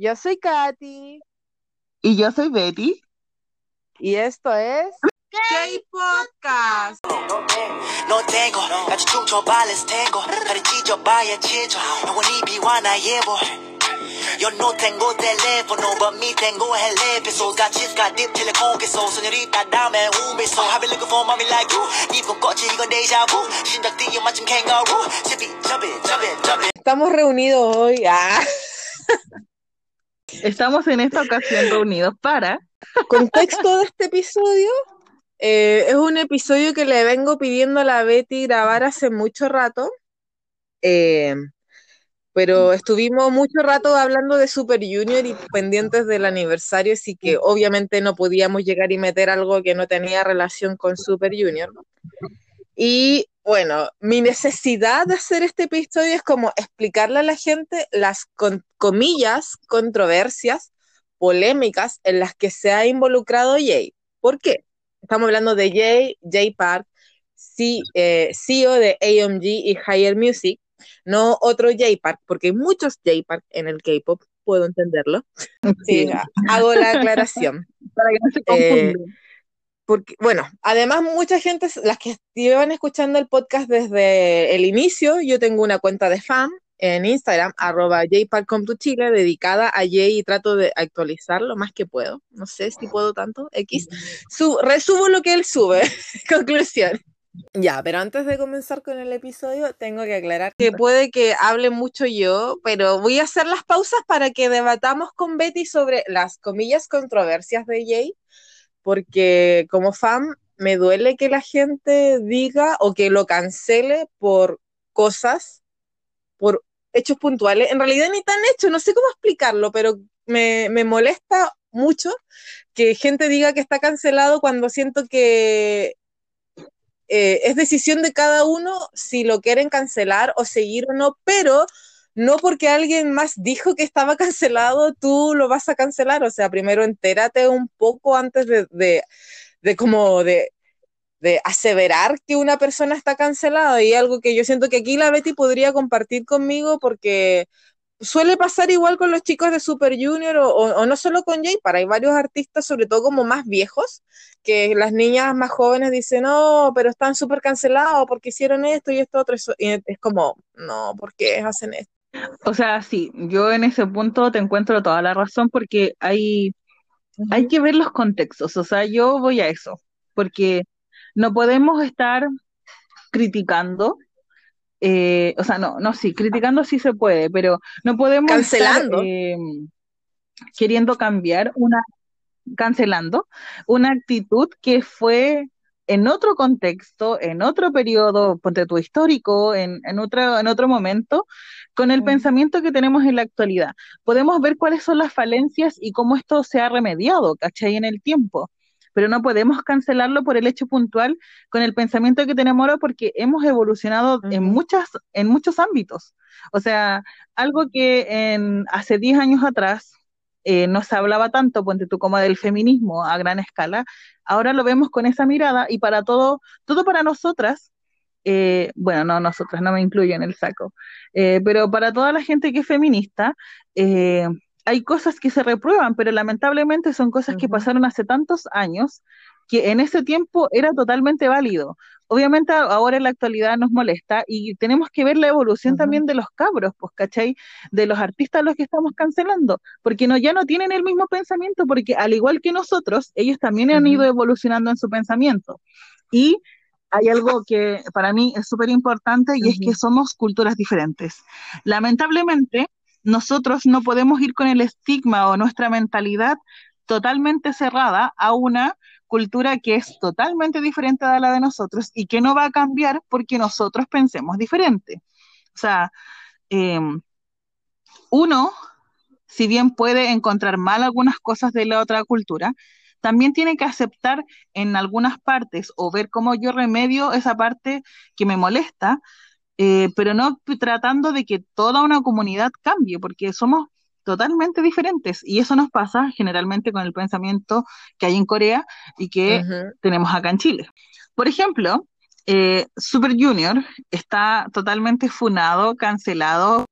Yo soy Katy. Y yo soy Betty. Y esto es K-Podcast. No tengo, 같이 춤춰봐les tengo 가르치죠 봐야 치죠 영원히 비와나 예보 Yo no tengo teléfono, but me tengo el episodes Got chicks, got dip, telecom, que so Señorita, dame un beso I've been looking for mommy like you 이건 꽃이, 이건 deja vu 심장 뛰어 마침 kangaroo Jump it, jump it, jump it, jump it Estamos reunidos hoy. Ah. Estamos en esta ocasión reunidos para... Contexto de este episodio. eh, es un episodio que le vengo pidiendo a la Betty grabar hace mucho rato. eh, pero estuvimos mucho rato hablando de Super Junior y pendientes del aniversario, así que obviamente no podíamos llegar y meter algo que no tenía relación con Super Junior. Y bueno, mi necesidad de hacer este episodio es como explicarle a la gente las con- comillas, controversias, polémicas en las que se ha involucrado Jay. ¿Por qué? Estamos hablando de Jay, Jay Park, C- eh, CEO de AMG y Higher Music, no otro Jay Park, porque hay muchos Jay Park en el K-pop, puedo entenderlo. Sí, hago la aclaración. para que no se Eh, confundan. Porque, bueno, además mucha gente, las que llevan escuchando el podcast desde el inicio, yo tengo una cuenta de fan en Instagram, arroba jparkcom2chile, dedicada a Jay y trato de actualizar lo más que puedo. No sé si puedo tanto, X. Su- resubo lo que él sube. Conclusión. Ya, pero antes de comenzar con el episodio, tengo que aclarar que puede que hable mucho yo, pero voy a hacer las pausas para que debatamos con Betty sobre las comillas controversias de Jay porque como fan me duele que la gente diga o que lo cancele por cosas, por hechos puntuales. En realidad ni tan hechos, no sé cómo explicarlo, pero me, me molesta mucho que gente diga que está cancelado cuando siento que eh, es decisión de cada uno si lo quieren cancelar o seguir o no, pero no porque alguien más dijo que estaba cancelado, tú lo vas a cancelar. O sea, primero entérate un poco antes de, de, de como de, de aseverar que una persona está cancelada. Y algo que yo siento que aquí la Betty podría compartir conmigo porque suele pasar igual con los chicos de Super Junior o, o, o no solo con Jay, para hay varios artistas, sobre todo como más viejos, que las niñas más jóvenes dicen, no, pero están súper cancelados porque hicieron esto y esto otro. Y es como, no, ¿por qué hacen esto? O sea, sí, yo en ese punto te encuentro toda la razón porque hay, hay que ver los contextos. O sea, yo voy a eso, porque no podemos estar criticando. eh, o sea, no, no, sí, criticando sí se puede, pero no podemos estar Cancelando. eh, queriendo cambiar una, cancelando una actitud que fue en otro contexto, en otro periodo, ponte tu histórico, en, en otro, en otro momento, con el Ujú. pensamiento que tenemos en la actualidad. Podemos ver cuáles son las falencias y cómo esto se ha remediado, ¿cachai? En el tiempo. Pero no podemos cancelarlo por el hecho puntual con el pensamiento que tenemos ahora porque hemos evolucionado en muchas, en muchos ámbitos. O sea, algo que en, hace 10 años atrás eh, no se hablaba tanto, ponte tú, como del feminismo a gran escala, ahora lo vemos con esa mirada y para todo, todo para nosotras, eh, bueno, no nosotras, no me incluyo en el saco, eh, pero para toda la gente que es feminista, eh, hay cosas que se reprueban, pero lamentablemente son cosas que pasaron hace tantos años que en ese tiempo era totalmente válido. Obviamente ahora en la actualidad nos molesta y tenemos que ver la evolución también de los cabros, pues, ¿cachai? De los artistas a los que estamos cancelando, porque no, ya no tienen el mismo pensamiento, porque al igual que nosotros, ellos también han ido evolucionando en su pensamiento. Y hay algo que para mí es súper importante y es que somos culturas diferentes. Lamentablemente, nosotros no podemos ir con el estigma o nuestra mentalidad totalmente cerrada a una cultura que es totalmente diferente a la de nosotros y que no va a cambiar porque nosotros pensemos diferente. O sea, eh, uno, si bien puede encontrar mal algunas cosas de la otra cultura, también tiene que aceptar en algunas partes o ver cómo yo remedio esa parte que me molesta, eh, pero no tratando de que toda una comunidad cambie, porque somos totalmente diferentes y eso nos pasa generalmente con el pensamiento que hay en Corea y que tenemos acá en Chile. Por ejemplo, eh, Super Junior está totalmente funado, cancelado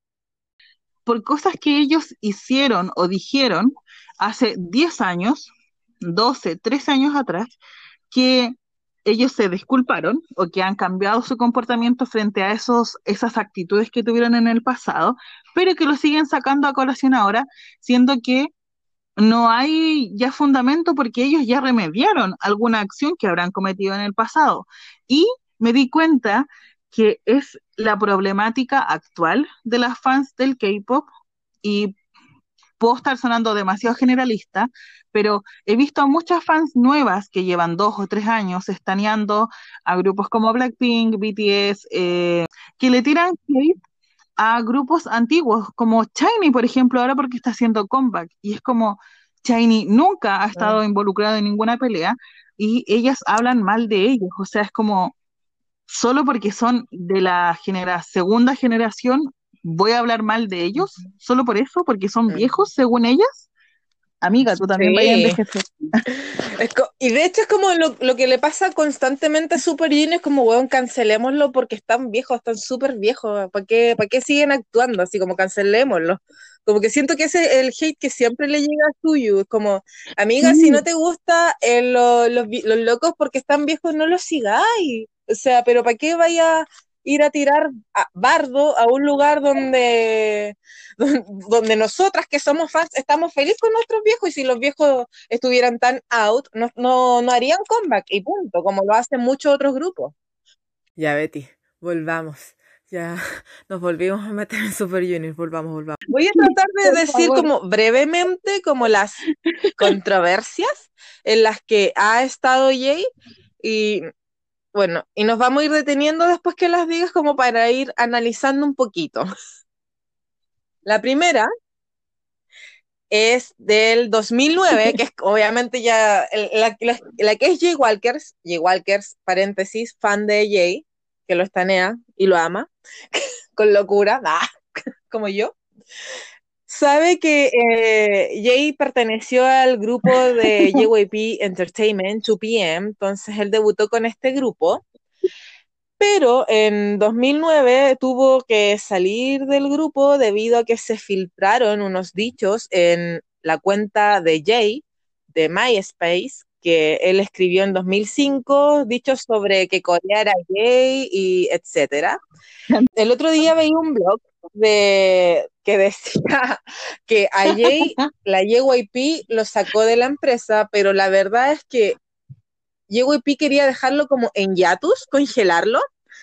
por cosas que ellos hicieron o dijeron hace 10 años, 12, 13 años atrás, que ellos se disculparon o que han cambiado su comportamiento frente a esos, esas actitudes que tuvieron en el pasado, pero que lo siguen sacando a colación ahora, siendo que no hay ya fundamento porque ellos ya remediaron alguna acción que habrán cometido en el pasado. Y me di cuenta que es la problemática actual de las fans del K-pop y puedo estar sonando demasiado generalista, pero he visto a muchas fans nuevas que llevan dos o tres años estaneando a grupos como Blackpink, BTS, eh, que le tiran hate a grupos antiguos, como Shiny, por ejemplo, ahora porque está haciendo comeback. Y es como, Shiny nunca ha estado involucrado en ninguna pelea y ellas hablan mal de ellos. O sea, es como, solo porque son de la genera segunda generación, voy a hablar mal de ellos, solo por eso, porque son Mm. viejos, según ellas. Amiga, tú también Sí. vayas a envejecer. Y de hecho es como lo, lo que le pasa constantemente a Super Junior, es como, weón, cancelémoslo porque están viejos, están súper viejos, ¿para qué, ¿para qué siguen actuando? Así como cancelémoslo. Como que siento que ese es el hate que siempre le llega a Suyu, es como, amiga, si Sí. no te gusta eh, lo- los, los locos porque están viejos, no los sigáis. O sea, pero ¿para qué vaya ir a tirar a bardo a un lugar donde, don- donde nosotras que somos fans estamos felices con nuestros viejos y si los viejos estuvieran tan out, no, no, no harían comeback y punto, como lo hacen muchos otros grupos. Ya, Betty, volvamos. Ya nos volvimos a meter en Super Junior. Volvamos, volvamos. Voy a tratar de Por decir favor. como brevemente como las controversias en las que ha estado Jay y bueno, y nos vamos a ir deteniendo después que las digas como para ir analizando un poquito. La primera es del 2009, que es obviamente ya la, que es Jay Walkers, Jay Walkers, paréntesis, fan de Jay, que lo estanea y lo ama con locura, como yo. Sabe que eh, Jay perteneció al grupo de JYP Entertainment, 2PM, entonces él debutó con este grupo, pero en 2009 tuvo que salir del grupo debido a que se filtraron unos dichos en la cuenta de Jay de MySpace que él escribió en 2005, dichos sobre que Corea era gay y etcétera. El otro día veía un blog de que decía que a Jay, la JYP lo sacó de la empresa, pero la verdad es que JYP quería dejarlo como en hiatus, congelarlo,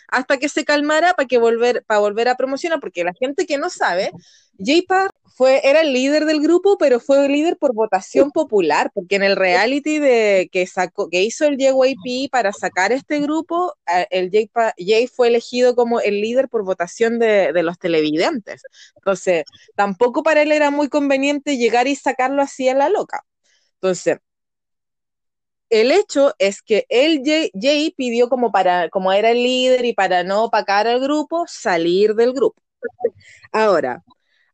hasta que se calmara para que volver, para volver a promocionar, porque la gente que no sabe, J-Park fue, era el líder del grupo, pero fue el líder por votación popular, porque en el reality de que sacó, que hizo el JYP para sacar este grupo, el Jay, Jay fue elegido como el líder por votación de, de los televidentes. Entonces, tampoco para él era muy conveniente llegar y sacarlo así a la loca. Entonces, el hecho es que él, Jay, Jay pidió como para, como era el líder y para no opacar al grupo, salir del grupo. Ahora,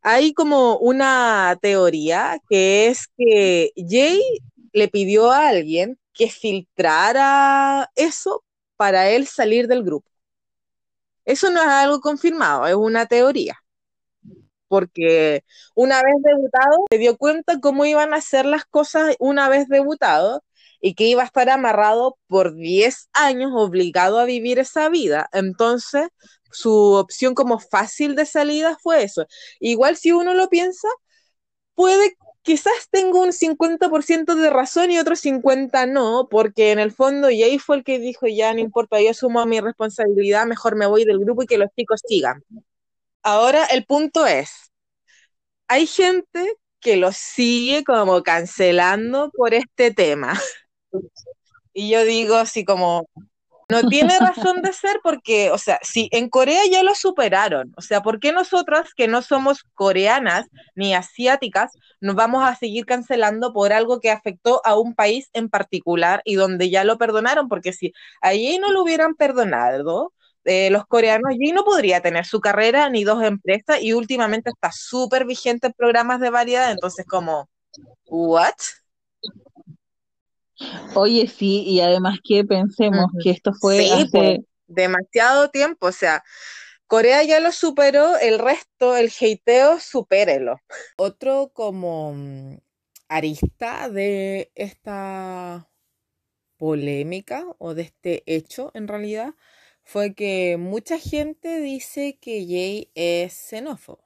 hay como una teoría que es que Jay le pidió a alguien que filtrara eso para él salir del grupo. Eso no es algo confirmado, es una teoría. Porque una vez debutado, se dio cuenta cómo iban a hacer las cosas una vez debutado y que iba a estar amarrado por 10 años, obligado a vivir esa vida. Entonces, su opción como fácil de salida fue eso. Igual si uno lo piensa, puede, quizás tenga un 50% de razón y otro 50% no, porque en el fondo Jay fue el que dijo, ya no importa, yo asumo mi responsabilidad, mejor me voy del grupo y que los chicos sigan. Ahora el punto es, hay gente que lo sigue como cancelando por este tema. Y yo digo así como, no tiene razón de ser porque, o sea, si en Corea ya lo superaron, o sea, ¿por qué nosotras que no somos coreanas ni asiáticas nos vamos a seguir cancelando por algo que afectó a un país en particular y donde ya lo perdonaron? Porque si allí no lo hubieran perdonado, eh, los coreanos, allí no podría tener su carrera ni dos empresas y últimamente está súper vigente en programas de variedad, entonces como, ¿what? Oye, sí, y además que pensemos que esto fue Sí, hace, demasiado tiempo, o sea, Corea ya lo superó, el resto, el hateo, supérelo. Otro como mm, arista de esta polémica o de este hecho en realidad fue que mucha gente dice que Jay es xenófobo.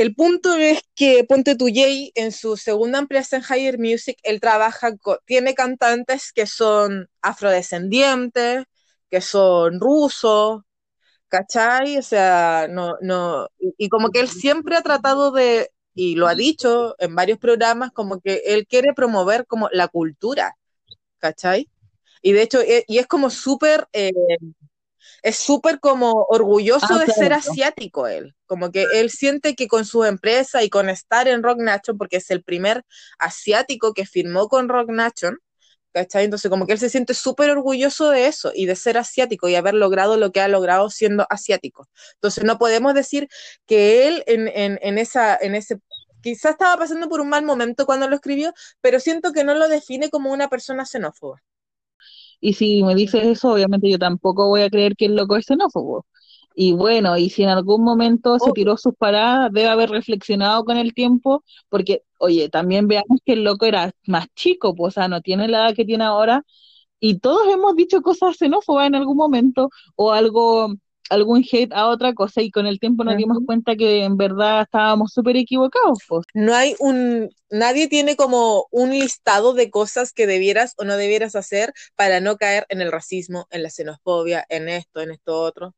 El punto es que Ponte tu Jay en su segunda ampliación Higher Music, él trabaja, con, tiene cantantes que son afrodescendientes, que son rusos, ¿cachai? O sea, no, no, y, y como que él siempre ha tratado de, y lo ha dicho en varios programas, como que él quiere promover como la cultura, ¿cachai? Y de hecho, e- y es como súper, eh, es súper como orgulloso Ah, de ser asiático él, como que él siente que con su empresa y con estar en Rock Nation, porque es el primer asiático que firmó con Rock Nation, ¿cachai? Entonces como que él se siente súper orgulloso de eso y de ser asiático y haber logrado lo que ha logrado siendo asiático. Entonces no podemos decir que él en, en, en esa, en ese, quizás estaba pasando por un mal momento cuando lo escribió, pero siento que no lo define como una persona xenófoba. Y si me dices eso, obviamente yo tampoco voy a creer que el loco es xenófobo. Y bueno, y si en algún momento se Obvio. tiró sus paradas, debe haber reflexionado con el tiempo, porque, oye, también veamos que el loco era más chico, pues, o sea, no tiene la edad que tiene ahora, y todos hemos dicho cosas xenófobas en algún momento, o algo, algún hate a otra cosa, y con el tiempo nos dimos cuenta que en verdad estábamos súper equivocados, pues. no hay un, nadie tiene como un listado de cosas que debieras o no debieras hacer para no caer en el racismo, en la xenofobia, en esto, en esto otro.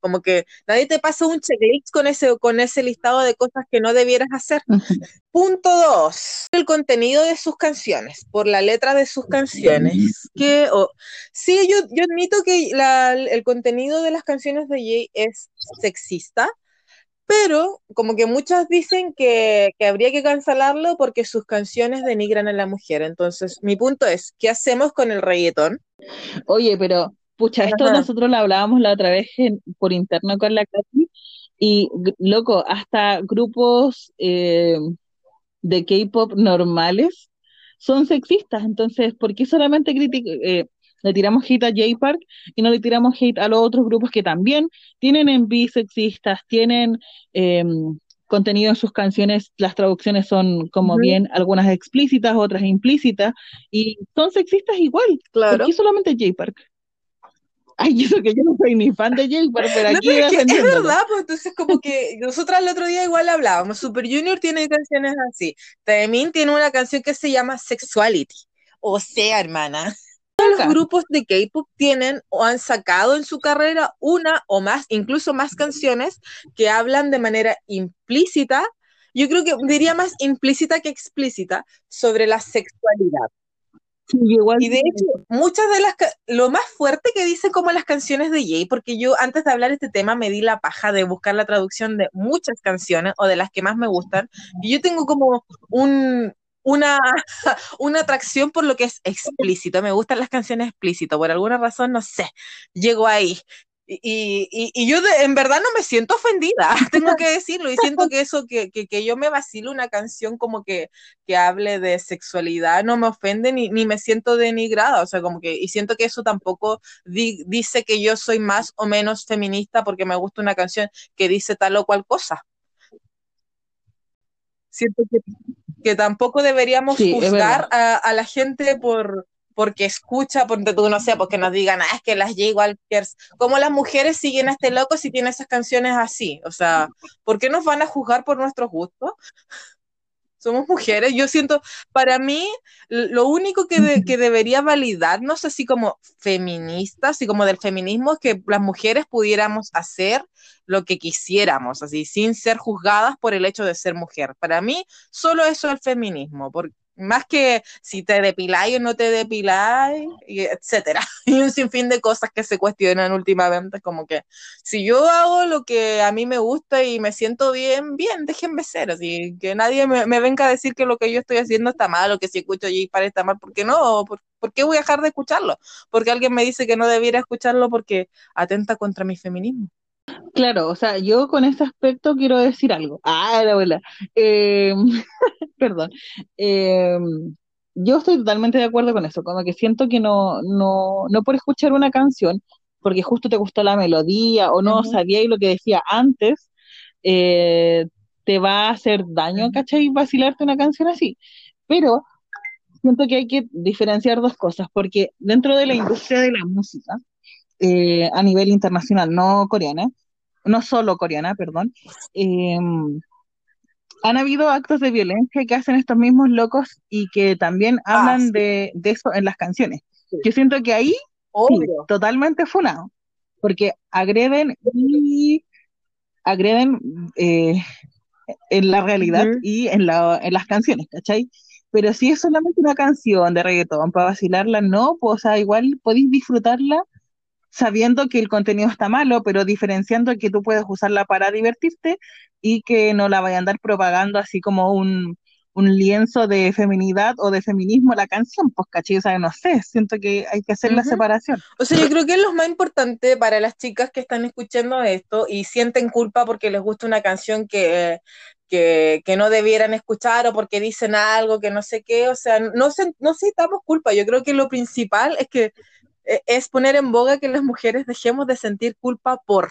Como que nadie te pasa un checklist con ese, con ese listado de cosas que no debieras hacer. Punto dos, el contenido de sus canciones, por la letra de sus canciones. Que, oh, sí, yo, yo admito que la- el contenido de las canciones de Jay es sexista, pero como que muchas dicen que, que habría que cancelarlo porque sus canciones denigran a la mujer. Entonces, mi punto es, ¿qué hacemos con el reggaetón? Oye, pero pucha, esto Ajá. nosotros lo hablábamos la otra vez en- por interno con la Katy y loco, hasta grupos eh, de K-pop normales son sexistas, entonces, ¿por qué solamente eh, le tiramos hate a J-Park y no le tiramos hate a los otros grupos que también tienen envíos sexistas, tienen eh, contenido en sus canciones, las traducciones son como bien, algunas explícitas, otras implícitas, y son sexistas igual. ¿Por Claro. qué solamente J-Park? Ay, eso que yo no soy ni fan de J-Park, pero No, aquí pero es, que es verdad, pues entonces como que nosotras el otro día igual hablábamos, Super Junior tiene canciones así, Taemin tiene una canción que se llama Sexuality, o sea, hermana, todos los grupos de K-pop tienen o han sacado en su carrera una o más, incluso más canciones que hablan de manera implícita, yo creo que diría más implícita que explícita, sobre la sexualidad. Sí, igual Y de hecho, muchas de las, lo más fuerte que dicen como las canciones de Jay, porque yo antes de hablar de este tema me di la paja de buscar la traducción de muchas canciones o de las que más me gustan, y yo tengo como un, una, una atracción por lo que es explícito, me gustan las canciones explícitas, por alguna razón, no sé, llego ahí. Y, y, y yo de- en verdad no me siento ofendida, tengo que decirlo, y siento que eso, que, que, que yo me vacilo una canción como que, que hable de sexualidad, no me ofende ni, ni me siento denigrada, o sea, como que, y siento que eso tampoco di- dice que yo soy más o menos feminista porque me gusta una canción que dice tal o cual cosa. Siento que, que tampoco deberíamos Sí, juzgar a, a la gente por porque escucha, porque tú no sé, porque nos digan, ah, es que las J Walkers, ¿cómo las mujeres siguen a este loco si tiene esas canciones así? O sea, ¿por qué nos van a juzgar por nuestros gustos? somos mujeres. Yo siento, para mí, lo único que, de- que debería validarnos, así como feministas, así como del feminismo, es que las mujeres pudiéramos hacer lo que quisiéramos, así, sin ser juzgadas por el hecho de ser mujer. Para mí, solo eso es el feminismo, por, más que si te depiláis o no te depiláis, y etcétera. Y un sinfín de cosas que se cuestionan últimamente, como que si yo hago lo que a mí me gusta y me siento bien, bien, déjenme ser, así que nadie me, me venga a decir que lo que yo estoy haciendo está mal o que si escucho J Park está mal, porque no, ¿Por, ¿por qué voy a dejar de escucharlo? Porque alguien me dice que no debiera escucharlo porque atenta contra mi feminismo. Claro, o sea, yo con este aspecto quiero decir algo. Ah, la abuela. Eh, perdón. Eh, yo estoy totalmente de acuerdo con eso, como que siento que no, no, no por escuchar una canción, porque justo te gustó la melodía o no sabíais lo que decía antes, eh, te va a hacer daño, ¿cachai? Vacilarte una canción así. Pero siento que hay que diferenciar dos cosas, porque dentro de la industria de la música, eh, a nivel internacional, no coreana, no solo coreana, perdón, em, han habido actos de violencia que hacen estos mismos locos y que también ah, hablan de, eso en las canciones. Yo siento que ahí, totalmente funado, porque agreden y agreden eh, en la realidad y en, la, en las canciones, ¿cachai? Pero si es solamente una canción de reggaetón para vacilarla, no, pues, o sea, igual podéis disfrutarla sabiendo que el contenido está malo, pero diferenciando que tú puedes usarla para divertirte y que no la vayan a andar propagando así como un, lienzo de feminidad o de feminismo la canción, pues caché, o sea, no sé, siento que hay que hacer la separación. O sea, yo creo que es lo más importante para las chicas que están escuchando esto y sienten culpa porque les gusta una canción que, que, no debieran escuchar o porque dicen algo que no sé qué, o sea, no, se, no sintamos culpa, yo creo que lo principal es que es poner en boga que las mujeres dejemos de sentir culpa por.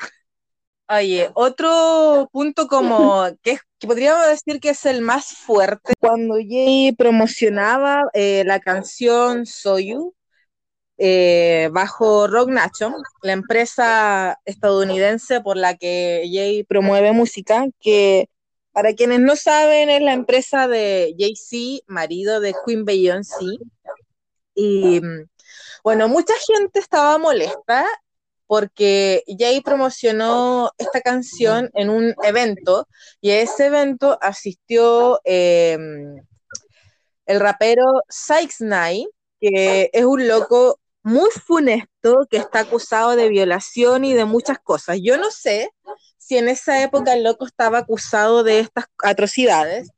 Oye, otro punto como que, podríamos decir que es el más fuerte, cuando Jay promocionaba eh, la canción Soyu eh, bajo Rock Nacho, la empresa estadounidense por la que Jay promueve música, que para quienes no saben es la empresa de Jay-Z, marido de Queen Beyoncé. Y bueno, mucha gente estaba molesta porque Jay promocionó esta canción en un evento y a ese evento asistió em, el rapero Sykes Knight, que es un loco muy funesto que está acusado de violación y de muchas cosas. Yo no sé si en esa época el loco estaba acusado de estas atrocidades,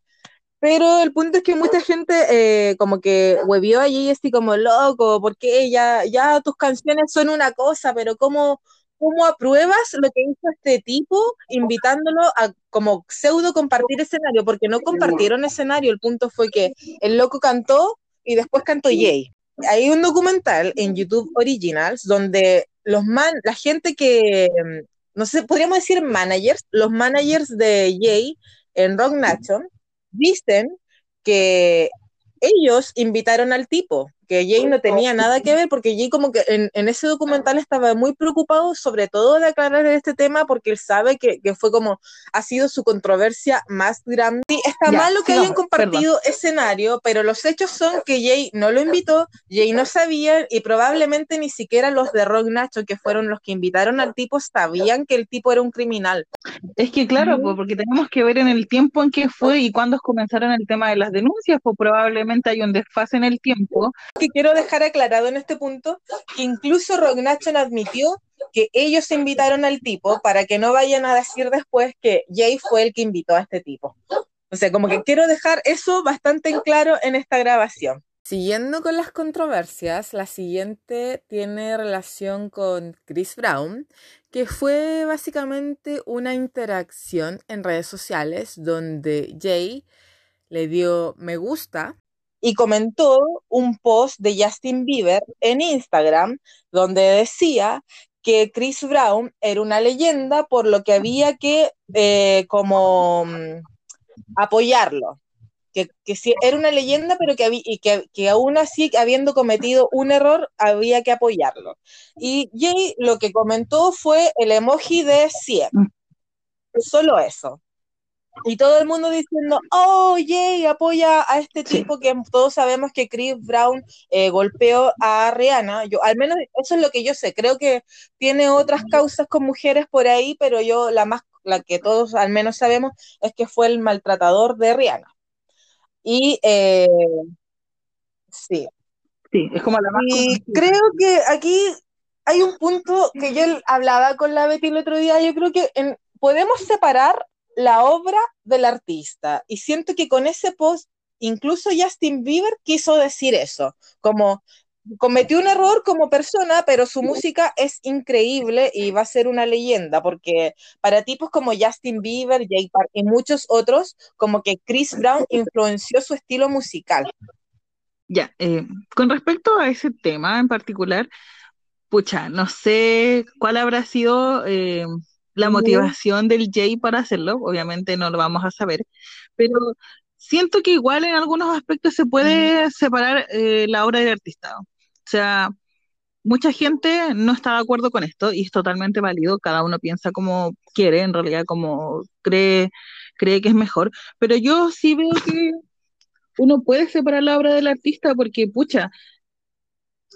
pero el punto es que mucha gente eh, como que huevió allí así como loco, porque ya, ya tus canciones son una cosa, pero ¿cómo, ¿cómo apruebas lo que hizo este tipo invitándolo a como pseudo compartir escenario? Porque no compartieron escenario, el punto fue que el loco cantó y después cantó Jay. Hay un documental en YouTube Originals donde los man, la gente que, no sé, podríamos decir managers, los managers de Jay en Rock Nation, dicen que ellos invitaron al tipo, que Jay no tenía nada que ver, porque Jay como que en, ese documental estaba muy preocupado sobre todo de aclarar este tema, porque él sabe que, fue como, ha sido su controversia más grande. Está mal lo que hayan compartido escenario, pero los hechos son que Jay no lo invitó, Jay no sabía, y probablemente ni siquiera los de Rock Nacho, que fueron los que invitaron al tipo, sabían que el tipo era un criminal. Es que claro, porque tenemos que ver en el tiempo en que fue y cuándo comenzaron el tema de las denuncias, pues probablemente hay un desfase en el tiempo que quiero dejar aclarado en este punto que incluso Rognachon admitió que ellos invitaron al tipo para que no vayan a decir después que Jay fue el que invitó a este tipo. O sea, como que quiero dejar eso bastante en claro en esta grabación. Siguiendo con las controversias, la siguiente tiene relación con Chris Brown, que fue básicamente una interacción en redes sociales donde Jay le dio me gusta y comentó un post de Justin Bieber en Instagram donde decía que Chris Brown era una leyenda por lo que había que eh, como mm, apoyarlo. Que, que era una leyenda, pero que, y que, que, aún así, habiendo cometido un error, había que apoyarlo. Y Jay lo que comentó fue el emoji de 100. Mm. Solo eso y todo el mundo diciendo, oh, Jay, apoya a este tipo que todos sabemos que Chris Brown eh, golpeó a Rihanna. Yo, al menos eso es lo que yo sé. Creo que tiene otras causas con mujeres por ahí, pero yo la más, la que todos al menos sabemos es que fue el maltratador de Rihanna. Y eh, sí. Sí, es como la más. Y creo que aquí hay un punto que yo hablaba con la Betty el otro día. Yo creo que podemos separar la obra del artista. Y siento que con ese post, incluso Justin Bieber quiso decir eso, como cometió un error como persona, pero su música es increíble y va a ser una leyenda, porque para tipos como Justin Bieber, Jay Park y muchos otros, como que Chris Brown influenció su estilo musical. Ya, eh, con respecto a ese tema en particular, pucha, no sé cuál habrá sido eh, la motivación del Jay para hacerlo, obviamente no lo vamos a saber, pero siento que igual en algunos aspectos se puede separar eh, la obra del artista. O sea, mucha gente no está de acuerdo con esto y es totalmente válido, cada uno piensa como quiere, en realidad como cree, cree que es mejor, pero yo sí veo que uno puede separar la obra del artista porque, pucha,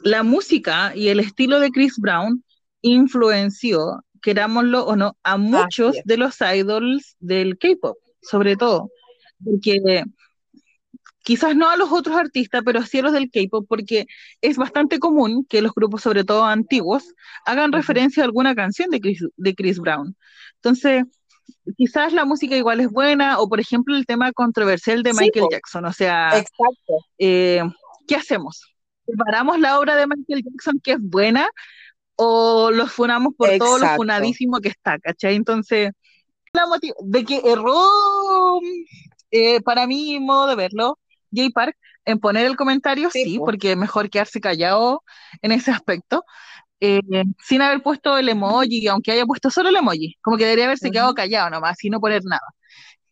la música y el estilo de Chris Brown influenció, querámoslo o no, a muchos de los idols del K-pop, sobre todo, porque quizás no a los otros artistas, pero sí a los del K-pop, porque es bastante común que los grupos, sobre todo antiguos, hagan referencia a alguna canción de Chris, de Chris Brown. Entonces, quizás la música igual es buena, o por ejemplo el tema controversial de Michael Jackson, o sea, eh, ¿qué hacemos? ¿Separamos la obra de Michael Jackson que es buena o los funamos por todo lo funadísimo que está, ¿cachai? Entonces, la de que erró, eh, para mí, modo de verlo, Jay Park, en poner el comentario, sí, porque es mejor quedarse callado en ese aspecto, eh, sin haber puesto el emoji, aunque haya puesto solo el emoji, como que debería haberse quedado callado nomás, sin no poner nada.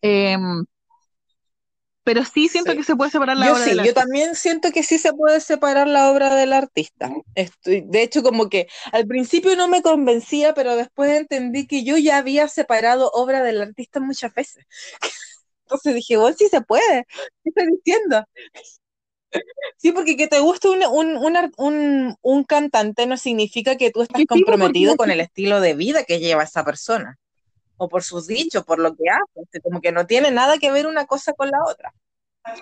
Em, pero sí siento que se puede separar la yo obra sí, Yo también siento que sí se puede separar la obra del artista. Estoy, de hecho, como que al principio no me convencía, pero después entendí que yo ya había separado obra del artista muchas veces. Entonces dije, bueno, sí se puede. ¿Qué estoy diciendo? Sí, porque que te guste un, un, un, cantante no significa que tú estás comprometido con el estilo de vida que lleva esa persona o por sus dichos, por lo que hace, como que no tiene nada que ver una cosa con la otra.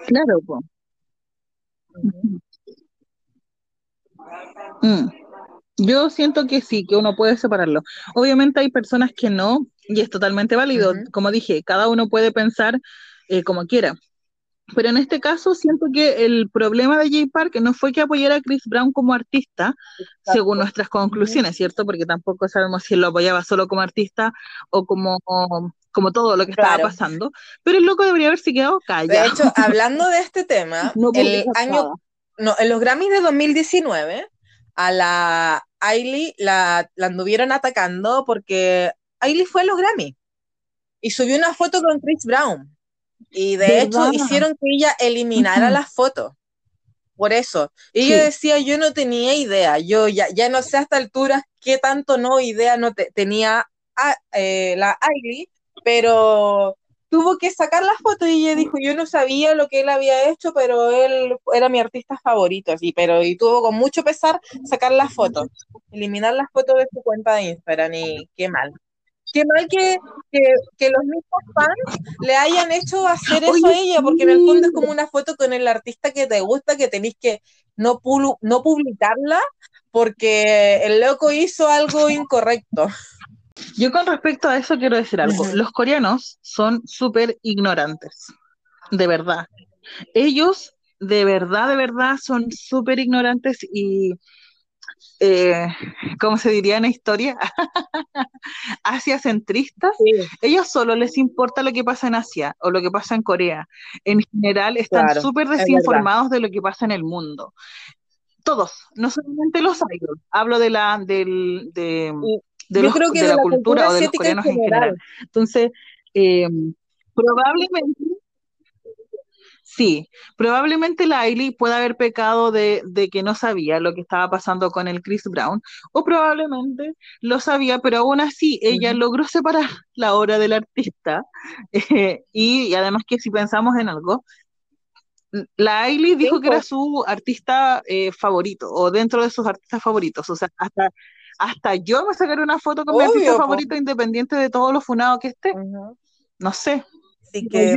Claro, pues. Yo siento que sí, que uno puede separarlo. Obviamente hay personas que no, y es totalmente válido. Como dije, cada uno puede pensar eh, como quiera. Pero en este caso siento que el problema de Jay Park no fue que apoyara a Chris Brown como artista, según nuestras conclusiones, ¿cierto? Porque tampoco sabemos si él lo apoyaba solo como artista o como, como todo lo que estaba pasando. Pero el loco debería haberse quedado callado. De hecho, hablando de este tema, el año, no, en los Grammys de 2019, a la Ailey la, la anduvieron atacando porque Ailey fue a los Grammys y subió una foto con Chris Brown y de hecho hicieron que ella eliminara las fotos. Por eso. Y ella decía, yo no tenía idea, yo ya, ya no sé a esta altura qué tanto no idea no tenía a, eh, la Ailey, pero tuvo que sacar las fotos y ella dijo, yo no sabía lo que él había hecho, pero él era mi artista favorito, así, pero y tuvo con mucho pesar sacar las fotos, eliminar las fotos de su cuenta de Instagram y qué mal qué mal que, que, los mismos fans le hayan hecho hacer eso a ella, porque en el fondo es como una foto con el artista que te gusta, que tenéis que no, no publicarla porque el loco hizo algo incorrecto. Yo con respecto a eso quiero decir algo. Los coreanos son súper ignorantes, de verdad. Ellos, de verdad, de verdad, son súper ignorantes y eh, ¿cómo se diría en la historia? Asia centristas, ellos solo les importa lo que pasa en Asia o lo que pasa en Corea. En general están súper desinformados de lo que pasa en el mundo. Todos, no solamente los idols, hablo de la, del, de, de, creo que de, la, cultura, o de los coreanos en general. Entonces, eh, probablemente Sí, probablemente la Ailey pueda haber pecado de, que no sabía lo que estaba pasando con el Chris Brown, o probablemente lo sabía, pero aún así ella logró separar la obra del artista. Eh, y, además que si pensamos en algo, la Ailey dijo que era su artista eh, favorito, o dentro de sus artistas favoritos. O sea, hasta, hasta yo me sacaré una foto con mi artista favorito independiente de todo lo funado que esté. No sé. Así que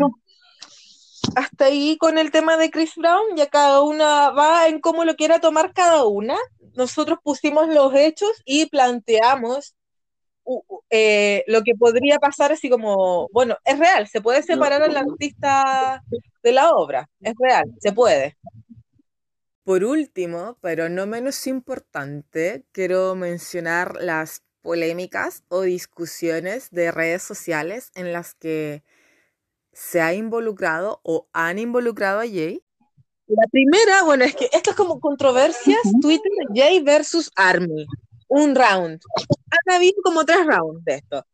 hasta ahí con el tema de Chris Brown, ya cada una va en cómo lo quiera tomar cada una. Nosotros pusimos los hechos y planteamos eh, lo que podría pasar así como, bueno, es real, se puede separar al artista de la obra, es real, se puede. Por último, pero no menos importante, quiero mencionar las polémicas o discusiones de redes sociales en las que se ha involucrado o han involucrado a Jay? La primera, bueno, es que esto es como controversias, Twitter, Jay versus Army. un round. Han habido como tres rounds de esto.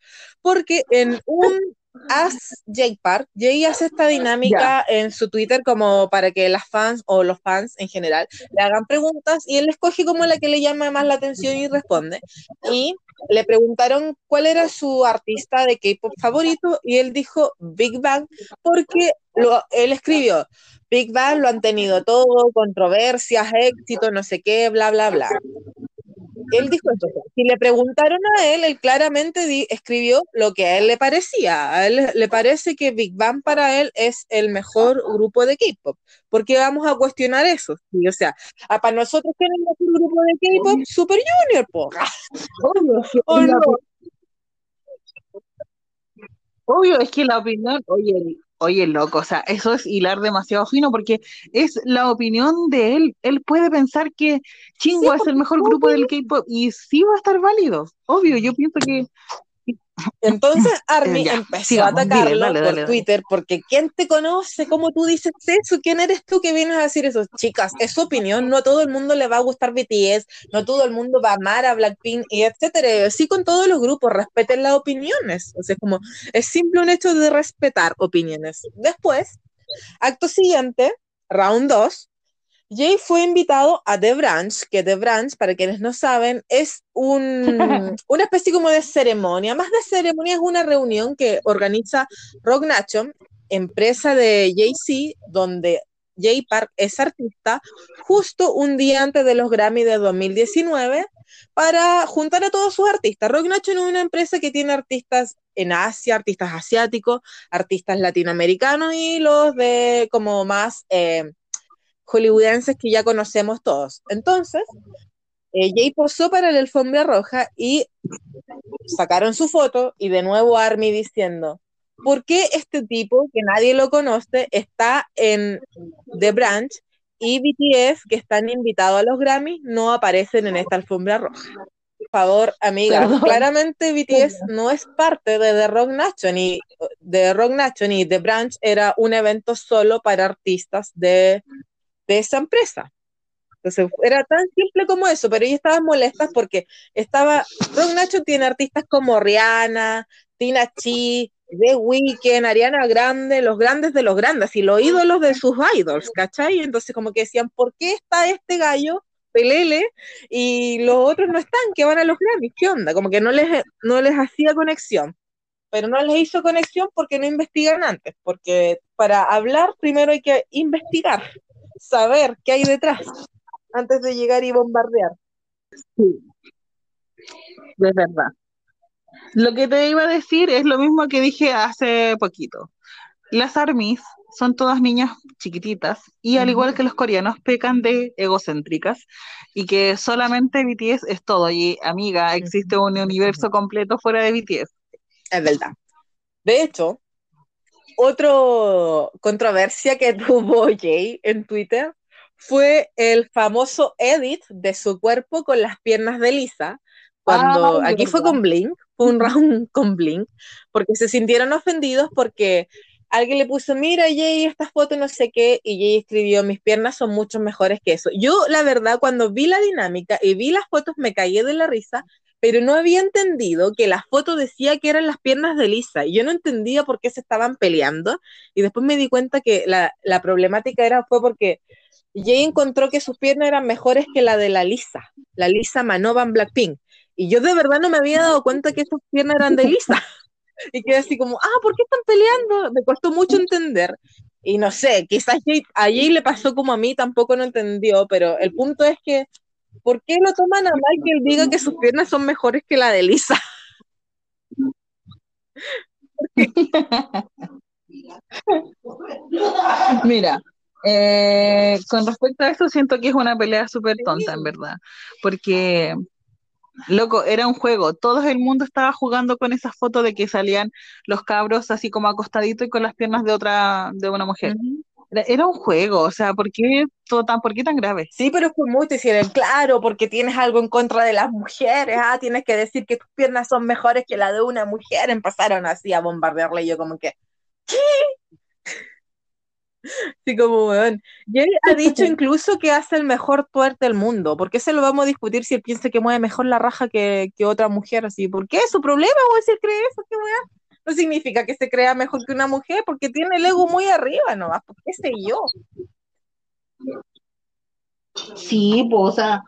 Porque en un As Jay Park, Jay hace esta dinámica en su Twitter como para que las fans o los fans en general le hagan preguntas y él escoge como la que le llama más la atención y responde. Y le preguntaron cuál era su artista de K-pop favorito y él dijo Big Bang porque lo, él escribió Big Bang lo han tenido todo, controversias, éxito, no sé qué, bla, bla, bla él dijo eso. Si le preguntaron a él, él claramente escribió lo que a él le parecía. A él le parece que Big Bang para él es el mejor grupo de K-pop. ¿Por qué vamos a cuestionar eso? o sea, para nosotros, ¿quién es el mejor grupo de K-pop? Super Junior, po. Obvio, Obvio, es que la opinión, oye, Oye, loco, o sea, eso es hilar demasiado fino porque es la opinión de él. Él puede pensar que Chingua es el mejor grupo del K-pop y sí va a estar válido. Obvio, yo pienso que entonces Army empezó a atacarlo por Twitter porque ¿quién te conoce? ¿Cómo tú dices eso? ¿Quién eres tú que vienes a decir eso? Chicas, es su opinión, no a todo el mundo le va a gustar BTS, no todo el mundo va a amar a Blackpink y etcétera. Sí con todos los grupos, respeten las opiniones. O sea, es como, es simple un hecho de respetar opiniones. Después, acto siguiente, round 2, Jay fue invitado a The Branch, que The Branch, para quienes no saben, es un, una especie como de ceremonia. Más de ceremonia es una reunión que organiza Rock Nacho, empresa de Jay-Z, donde Jay Park es artista, justo un día antes de los Grammy de 2019, para juntar a todos sus artistas. Rock Nacho es una empresa que tiene artistas en Asia, artistas asiáticos, artistas latinoamericanos y los de como más... Eh, hollywoodenses que ya conocemos todos. Entonces, eh, Jay posó para la alfombra roja y sacaron su foto y de nuevo Army diciendo, ¿por qué este tipo que nadie lo conoce está en The Branch y BTS que están invitados a los Grammys no aparecen en esta alfombra roja? Por favor, amiga, claramente BTS no es parte de The Rock Nation ni de Rock Nation ni The Branch era un evento solo para artistas de de esa empresa. Entonces era tan simple como eso, pero ellos estaban molestas porque estaba, Rock Nacho tiene artistas como Rihanna, Tina Chi, The Weeknd, Ariana Grande, los grandes de los grandes y los ídolos de sus idols, ¿cachai? Entonces como que decían, ¿por qué está este gallo, Pelele, y los otros no están, que van a los Grammys? ¿Qué onda? Como que no les, no les hacía conexión, pero no les hizo conexión porque no investigan antes, porque para hablar primero hay que investigar saber qué hay detrás antes de llegar y bombardear. Sí, de verdad. Lo que te iba a decir es lo mismo que dije hace poquito. Las armies son todas niñas chiquititas y al igual que los coreanos pecan de egocéntricas y que solamente BTS es todo y amiga, existe un universo completo fuera de BTS. Es verdad. De hecho, otra controversia que tuvo Jay en Twitter fue el famoso edit de su cuerpo con las piernas de Lisa, cuando aquí fue con Blink, fue un round con Blink, porque se sintieron ofendidos porque alguien le puso, mira Jay, esta foto no sé qué, y Jay escribió, mis piernas son mucho mejores que eso. Yo, la verdad, cuando vi la dinámica y vi las fotos, me caí de la risa, pero no había entendido que la foto decía que eran las piernas de Lisa y yo no entendía por qué se estaban peleando y después me di cuenta que la, problemática era fue porque Jay encontró que sus piernas eran mejores que la de la Lisa, la Lisa Manova en Blackpink y yo de verdad no me había dado cuenta que esas piernas eran de Lisa y quedé así como, ah, ¿por qué están peleando? Me costó mucho entender y no sé, quizás a Jay le pasó como a mí, tampoco no entendió, pero el punto es que ¿Por qué lo toman a mal que él diga que sus piernas son mejores que la de Lisa? Mira, eh, con respecto a esto, siento que es una pelea súper tonta, en verdad. Porque, loco, era un juego. Todo el mundo estaba jugando con esa foto de que salían los cabros así como acostaditos y con las piernas de otra, de una mujer. Era un juego, o sea, ¿por qué, todo tan, ¿por qué tan grave? Sí, pero es como muy hicieron, claro, porque tienes algo en contra de las mujeres, ah, tienes que decir que tus piernas son mejores que la de una mujer, empezaron así a bombardearle y yo como que, ¿qué? Sí, como weón. Jay ha dicho incluso que hace el mejor tuerte del mundo. ¿Por qué se lo vamos a discutir si él piensa que mueve mejor la raja que, que otra mujer? Así, ¿por qué? ¿Es su problema, weón, si él cree eso? ¿Qué weón? No significa que se crea mejor que una mujer, porque tiene el ego muy arriba nomás. ¿Por qué sé yo? Sí, pues, o sea,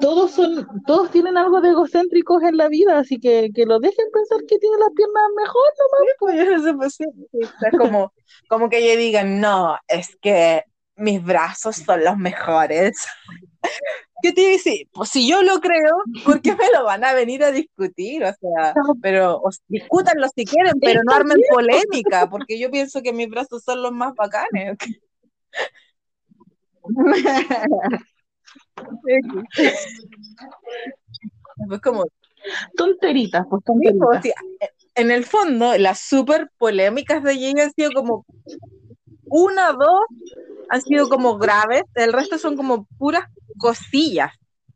todos son, todos tienen algo de egocéntricos en la vida, así que que lo dejen pensar que tiene las piernas mejor nomás. Pues sé, pues sí, sí, Es como, como que ellos digan, no, es que mis brazos son los mejores. ¿Qué te dice? Pues si yo lo creo, ¿por qué me lo van a venir a discutir? O sea, pero discútanlo si quieren, pero no armen polémica, porque yo pienso que mis brazos son los más bacanes. Pues como, Tonteritas, pues pues, tonteritas. en el fondo, las súper polémicas de Jay han sido como una, dos, han sido como graves, el resto son como puras cosillas,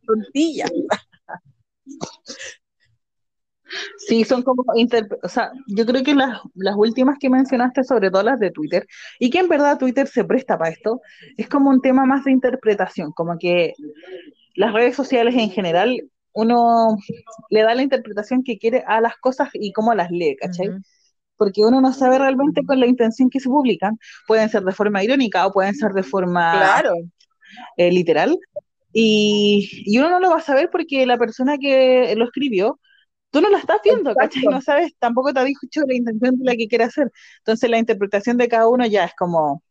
tontillas. Sí, son como, o sea, yo creo que las, las últimas que mencionaste, sobre todo las de Twitter, y que en verdad Twitter se presta para esto, es como un tema más de interpretación, como que las redes sociales en general, uno le da la interpretación que quiere a las cosas y cómo las lee, ¿cachai? Porque uno no sabe realmente con la intención que se publican, pueden ser de forma irónica o pueden ser de forma Claro, eh, literal, y, y uno no lo va a saber porque la persona que lo escribió, tú no la estás viendo, ¿cachai? Exacto. No sabes, tampoco te ha dicho la intención de la que quiere hacer. Entonces la interpretación de cada uno ya es como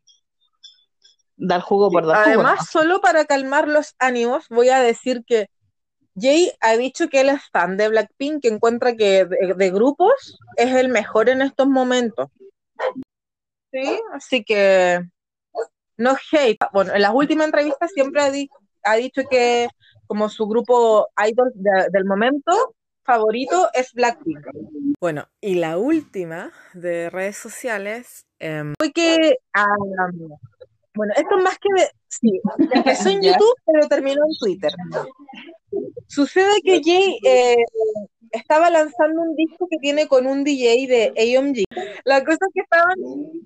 dar jugo por dar jugo. Además, solo para calmar los ánimos, voy a decir que Jay ha dicho que él es fan de Blackpink, que encuentra que de, de grupos es el mejor en estos momentos. Sí, así que no hate. Bueno, en las últimas entrevistas siempre ha, di- ha dicho que como su grupo idol de- del momento favorito es Blackpink. Bueno, y la última de redes sociales, em, Fue que, ah, bueno, esto más que de, sí, empezó en. YouTube, pero terminó en Twitter. Sucede que Jay eh, estaba lanzando un disco que tiene con un DJ de AMG. La cosa es que estaban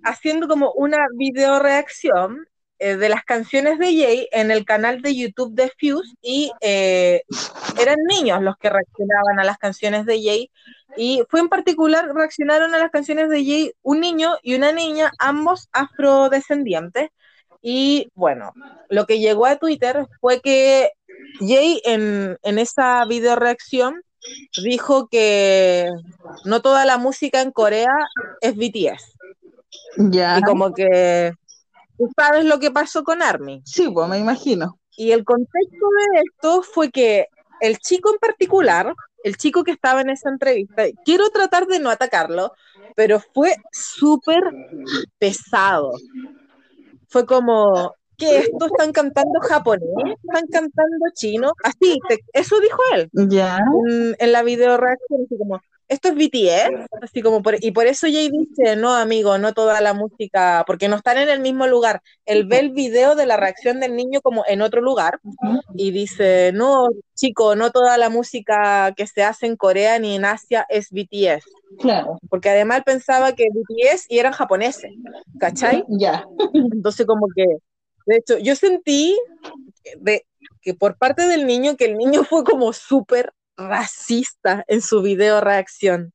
haciendo como una video reacción eh, de las canciones de Jay en el canal de YouTube de Fuse y eh, eran niños los que reaccionaban a las canciones de Jay y fue en particular reaccionaron a las canciones de Jay un niño y una niña, ambos afrodescendientes. Y bueno, lo que llegó a Twitter fue que Jay en, en esa video reacción dijo que no toda la música en Corea es BTS. Ya. Y como que tú sabes lo que pasó con ARMY. Sí, pues me imagino. Y el contexto de esto fue que el chico en particular, el chico que estaba en esa entrevista, quiero tratar de no atacarlo, pero fue súper pesado. Fue como, ¿qué esto están cantando japonés? ¿Están cantando chino? Así, te- eso dijo él Ya. en, en la video reacción, así como, esto es BTS, así como, por- y por eso Jay dice, no, amigo, no toda la música, porque no están en el mismo lugar. Él ve el video de la reacción del niño como en otro lugar y dice, no, chico, no toda la música que se hace en Corea ni en Asia es BTS, Claro. porque además pensaba que BTS y eran japoneses, ¿cachai? Ya. Entonces como que, de hecho, yo sentí de, que por parte del niño, que el niño fue como súper racista en su video reacción,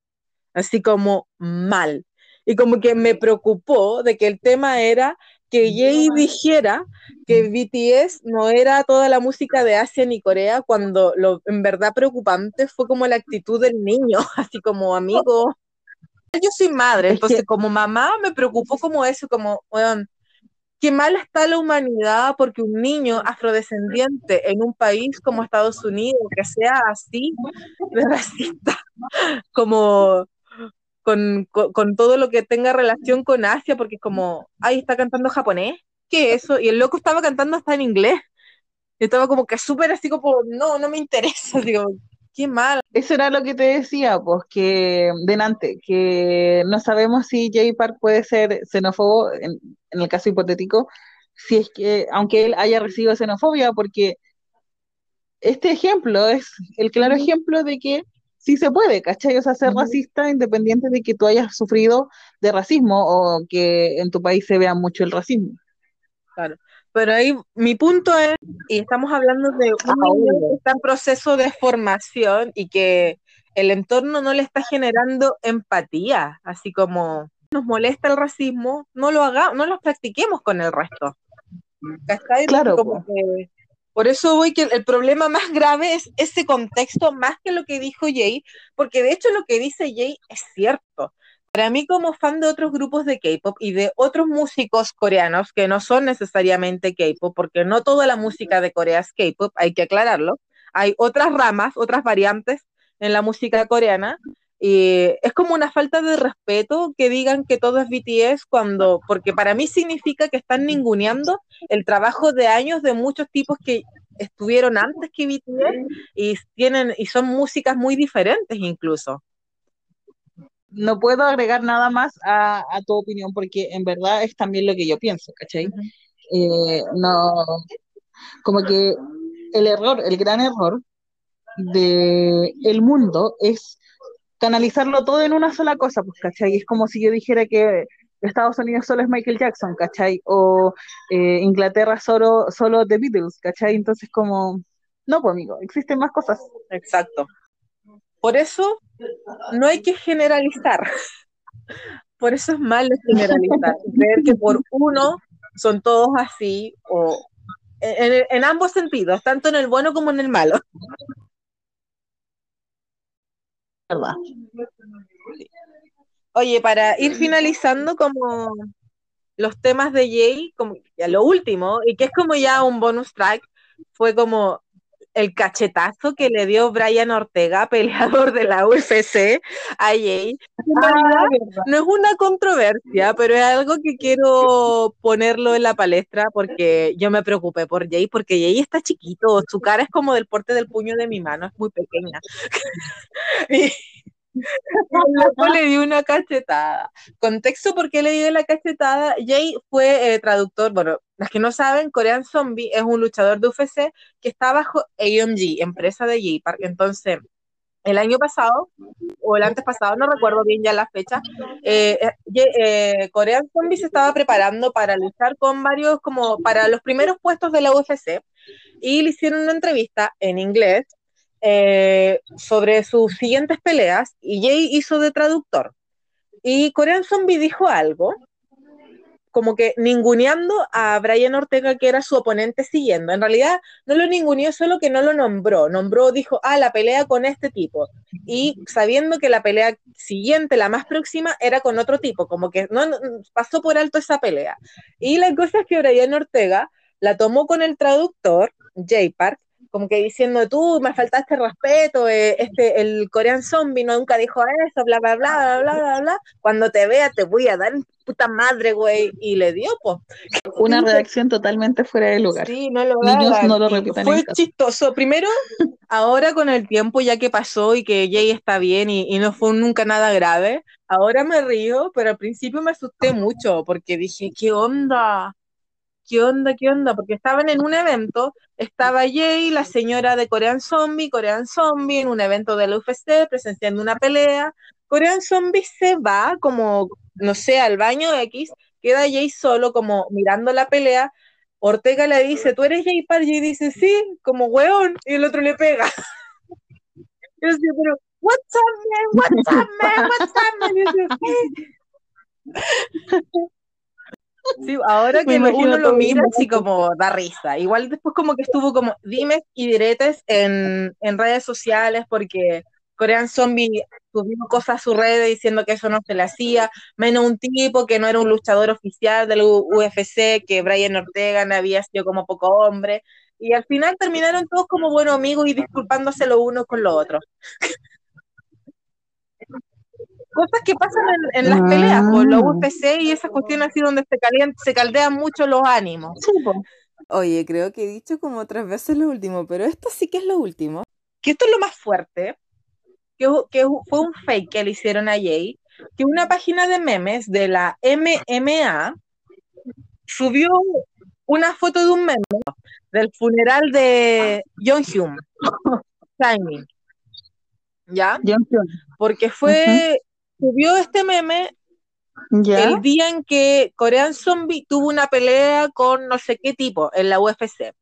así como mal. Y como que me preocupó de que el tema era que Jay dijera que BTS no era toda la música de Asia ni Corea, cuando lo en verdad preocupante fue como la actitud del niño, así como amigo. Yo soy madre, Es entonces como mamá me preocupó como eso, como, weón, qué mal está la humanidad porque un niño afrodescendiente en un país como Estados Unidos, que sea así de racista, como con, con, todo lo que tenga relación con Asia, porque es como, ay, está cantando japonés, ¿qué es eso? Y el loco estaba cantando hasta en inglés. Y estaba como que súper así como, no, no me interesa, digo, qué mal. Eso era lo que te decía, pues que delante, que no sabemos si Jay Park puede ser xenófobo, en, en el caso hipotético, si es que, aunque él haya recibido xenofobia, porque este ejemplo es el claro ejemplo de que sí se puede, ¿cachai? O sea, ser racista independiente de que tú hayas sufrido de racismo o que en tu país se vea mucho el racismo. Claro. Pero ahí mi punto es, y estamos hablando de un niño que está en proceso de formación y que el entorno no le está generando empatía, así como nos molesta el racismo, no lo hagamos, no lo practiquemos con el resto. Claro. por eso voy que el problema más grave es ese contexto más que lo que dijo Jay, porque de hecho lo que dice Jay es cierto. Para mí como fan de otros grupos de K-pop y de otros músicos coreanos que no son necesariamente K-pop, porque no toda la música de Corea es K-pop, hay que aclararlo. Hay otras ramas, otras variantes en la música coreana. Y es como una falta de respeto que digan que todo es BTS cuando, porque para mí significa que están ninguneando el trabajo de años de muchos tipos que estuvieron antes que BTS y tienen y son músicas muy diferentes incluso no puedo agregar nada más a, tu opinión porque en verdad es también lo que yo pienso, ¿cachai? Eh, no, como que el error, el gran error de el mundo es canalizarlo todo en una sola cosa, pues, ¿cachai? Es como si yo dijera que Estados Unidos solo es Michael Jackson, ¿cachai? O eh, Inglaterra solo, solo The Beatles, ¿cachai? Entonces como, no, pues amigo, existen más cosas. Exacto. Por eso no hay que generalizar. Por eso es malo generalizar. Creer que por uno son todos así, o en, ambos sentidos, tanto en el bueno como en el malo. ¿Verdad? Oye, para ir finalizando como los temas de Jay, como ya lo último, y que es como ya un bonus track, fue como el cachetazo que le dio Brian Ortega, peleador de la UFC, a Jay. Ah, no es una controversia, pero es algo que quiero ponerlo en la palestra porque yo me preocupé por Jay, porque Jay está chiquito, su cara es como del porte del puño de mi mano, es muy pequeña. y, le dio una cachetada. Contexto por qué le dio la cachetada. Jay fue eh, traductor, bueno, las que no saben, Korean Zombie es un luchador de UFC que está bajo AMG, empresa de Jay Park. Entonces, el año pasado, o el antes pasado, no recuerdo bien ya la fecha, eh, eh, Korean Zombie se estaba preparando para luchar con varios, como para los primeros puestos de la UFC, y le hicieron una entrevista en inglés eh, sobre sus siguientes peleas y Jay hizo de traductor. Y Korean Zombie dijo algo, como que ninguneando a Brian Ortega, que era su oponente siguiendo. En realidad no lo ninguneó, solo que no lo nombró. Nombró, dijo, ah, la pelea con este tipo. Y sabiendo que la pelea siguiente, la más próxima, era con otro tipo, como que no, pasó por alto esa pelea. Y la cosa es que Brian Ortega la tomó con el traductor, Jay Park, como que diciendo, tú me faltaste respeto, eh, este, el Korean Zombie no nunca dijo eso, bla, bla, bla, bla, bla, bla, bla, cuando te vea te voy a dar puta madre, güey, y le dio, pues. Una reacción totalmente fuera de lugar. Sí, no lo Niños no lo repitan. Fue chistoso. Primero, ahora con el tiempo ya que pasó y que Jay está bien y, y no fue nunca nada grave, ahora me río, pero al principio me asusté mucho porque dije, ¿qué onda? ¿Qué onda, qué onda? Porque estaban en un evento, estaba Jay, la señora de Korean Zombie, Korean Zombie, en un evento de la UFC, presenciando una pelea. Korean Zombie se va como, no sé, al baño X, queda Jay solo como mirando la pelea. Ortega le dice, ¿tú eres Jay Park? Y dice, sí, como weón, y el otro le pega. yo decía, pero, what's up, man? What's up, man? What's up, yo, Sí, ahora que uno lo mira así como da risa. Igual después como que estuvo como dimes y diretes en, en redes sociales porque Korean Zombie subió cosas a su red diciendo que eso no se le hacía, menos un tipo que no era un luchador oficial del UFC, que Brian Ortega no había sido como poco hombre. Y al final terminaron todos como buenos amigos y disculpándose los unos con los otros cosas que pasan en, las peleas, por los UFC y esas cuestiones así donde se, se caldean mucho los ánimos. Oye, creo que he dicho como tres veces lo último, pero esto sí que es lo último. Que esto es lo más fuerte, que, que fue un fake que le hicieron a Jay, que una página de memes de la MMA subió una foto de un meme del funeral de John Hume. ¿ya? John Hyun. Porque fue, subió este meme ¿Ya? el día en que Korean Zombie tuvo una pelea con no sé qué tipo en la UFC.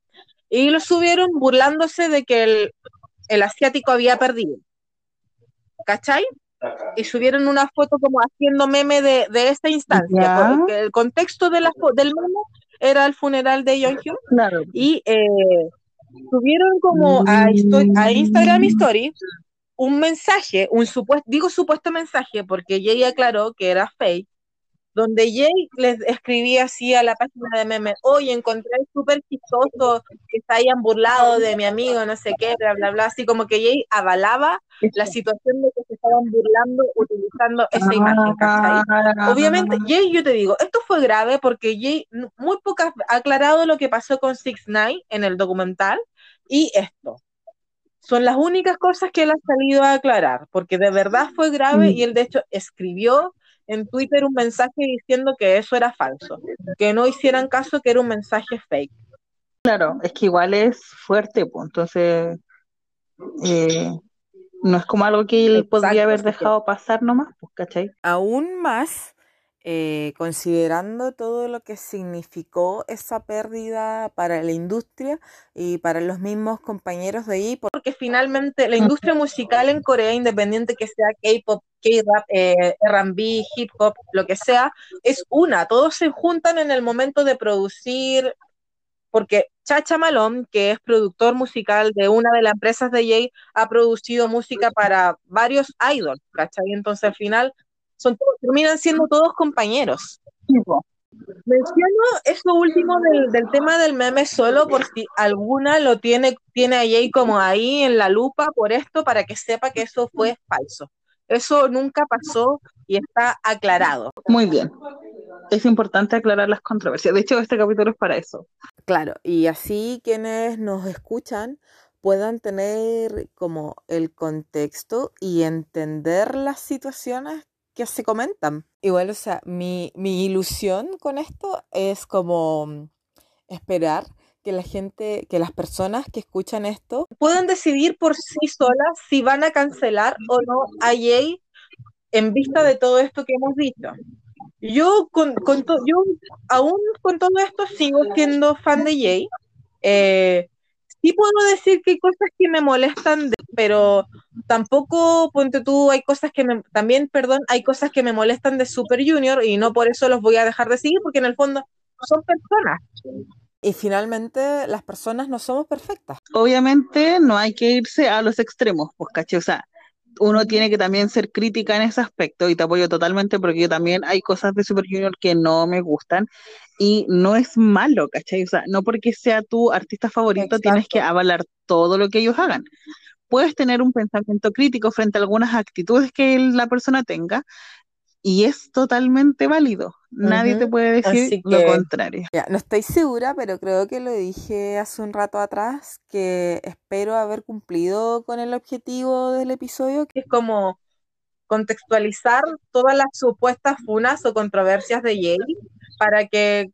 Y lo subieron burlándose de que el, el asiático había perdido. ¿Cachai? Y subieron una foto como haciendo meme de, de esta instancia. Porque el contexto de la, del meme era el funeral de Hyun Claro. y eh, subieron como a, a Instagram Story un mensaje, un supuesto, digo supuesto mensaje porque Jay aclaró que era fake, donde Jay les escribía así a la página de memes, oye, encontré súper chistoso que se hayan burlado de mi amigo, no sé qué, bla, bla, bla, así como que Jay avalaba la situación de que se estaban burlando utilizando esa imagen, ¿cachai? Ah. Obviamente, Jay, yo te digo, esto fue grave porque Jay muy pocas ha aclarado lo que pasó con Six Nine en el documental y esto. Son las únicas cosas que él ha salido a aclarar, porque de verdad fue grave Mm. y él de hecho escribió en Twitter un mensaje diciendo que eso era falso, que no hicieran caso que era un mensaje fake. Claro, es que igual es fuerte, pues, entonces eh, no es como algo que él Exacto, podría haber dejado pasar nomás, pues, ¿cachai? Aún más, eh, considerando todo lo que significó esa pérdida para la industria y para los mismos compañeros de ahí, porque finalmente la industria musical en Corea, independiente que sea K-pop, K-rap, eh, R&B, hip hop, lo que sea, es una. Todos se juntan en el momento de producir, porque Chacha Malone, que es productor musical de una de las empresas de Jay, ha producido música para varios idols, ¿cachai? Entonces al final son todos- terminan siendo todos compañeros. Menciono eso último del, del tema del meme solo por si alguna lo tiene, tiene a Jay como ahí en la lupa por esto, para que sepa que eso fue falso. Eso nunca pasó y está aclarado. Muy bien. Es importante aclarar las controversias. De hecho, este capítulo es para eso. Claro, y así quienes nos escuchan puedan tener como el contexto y entender las situaciones que se comentan. Igual, o sea, mi, mi ilusión con esto es como mm, esperar que la gente, que las personas que escuchan esto Pueden decidir por sí solas si van a cancelar o no a Jay en vista de todo esto que hemos dicho. Yo, con, con to- yo aún con todo esto sigo siendo fan de Jay. Eh, sí puedo decir que hay cosas que me molestan, de- pero tampoco, ponte tú, hay cosas que me, también, perdón, hay cosas que me molestan de Super Junior y no por eso los voy a dejar de seguir, porque en el fondo son personas. y finalmente las personas no somos perfectas. Obviamente no hay que irse a los extremos, pues, ¿cachai? O sea, uno tiene que también ser crítica en ese aspecto y te apoyo totalmente porque yo también hay cosas de Super Junior que no me gustan y no es malo, ¿cachai? O sea, no porque sea tu artista favorito tienes que avalar todo lo que ellos hagan. Puedes tener un pensamiento crítico frente a algunas actitudes que la persona tenga y es totalmente válido. Nadie te puede decir lo que- contrario. Ya, no estoy segura, pero creo que lo dije hace un rato atrás, que espero haber cumplido con el objetivo del episodio. es como contextualizar todas las supuestas funas o controversias de Jay para que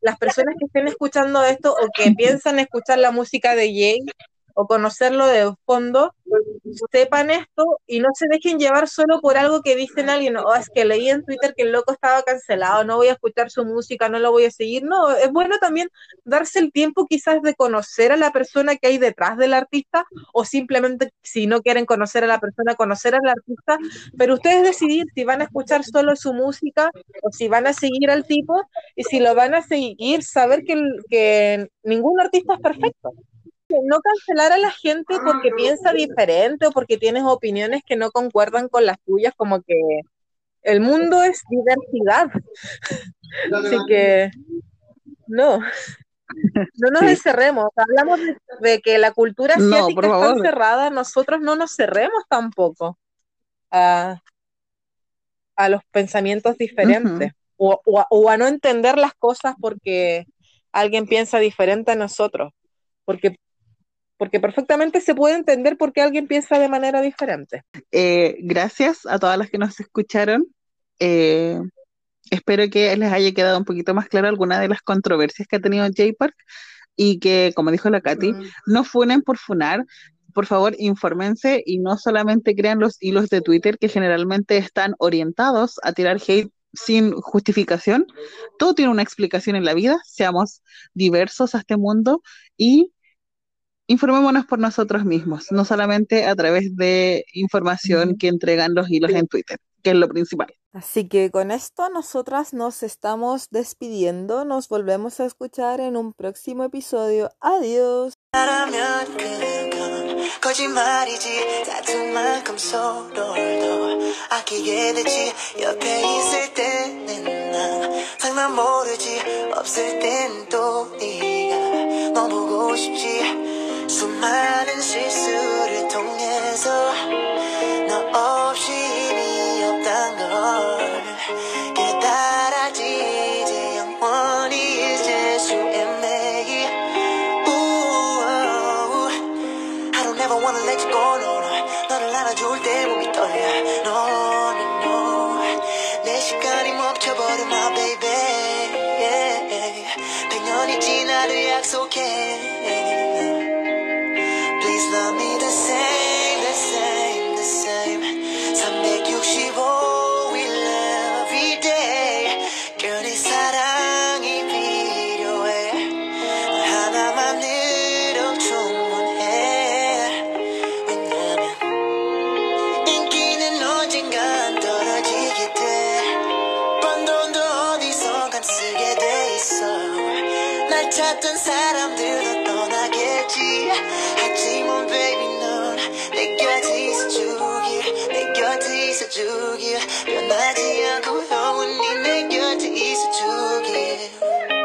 las personas que estén escuchando esto o que piensan escuchar la música de Jay o conocerlo de fondo, sepan esto y no se dejen llevar solo por algo que dicen alguien, o es que leí en Twitter que el loco estaba cancelado, no voy a escuchar su música, no lo voy a seguir. No, es bueno también darse el tiempo quizás de conocer a la persona que hay detrás del artista o simplemente si no quieren conocer a la persona, conocer al artista, pero ustedes decidir si van a escuchar solo su música o si van a seguir al tipo y si lo van a seguir, saber que, que ningún artista es perfecto no cancelar a la gente porque piensa diferente o porque tienes opiniones que no concuerdan con las tuyas, como que el mundo es diversidad. Así que no, no nos Sí. encerremos. Hablamos de, de que la cultura No, asiática por está cerrada, nosotros no nos cerremos tampoco a, a los pensamientos diferentes o, o a, o a no entender las cosas porque alguien piensa diferente a nosotros. Porque porque perfectamente se puede entender por qué alguien piensa de manera diferente. Eh, gracias a todas las que nos escucharon. Eh, espero que les haya quedado un poquito más claro alguna de las controversias que ha tenido J-Park y que, como dijo la Katy, mm. no funen por funar. Por favor, infórmense y no solamente crean los hilos de Twitter que generalmente están orientados a tirar hate sin justificación. Todo tiene una explicación en la vida. Seamos diversos a este mundo y informémonos por nosotros mismos, no solamente a través de información que entregan los hilos en Twitter, que es lo principal. Así que con esto nosotras nos estamos despidiendo, nos volvemos a escuchar en un próximo episodio. Adiós. 그 수많은 실수를 통해서 주길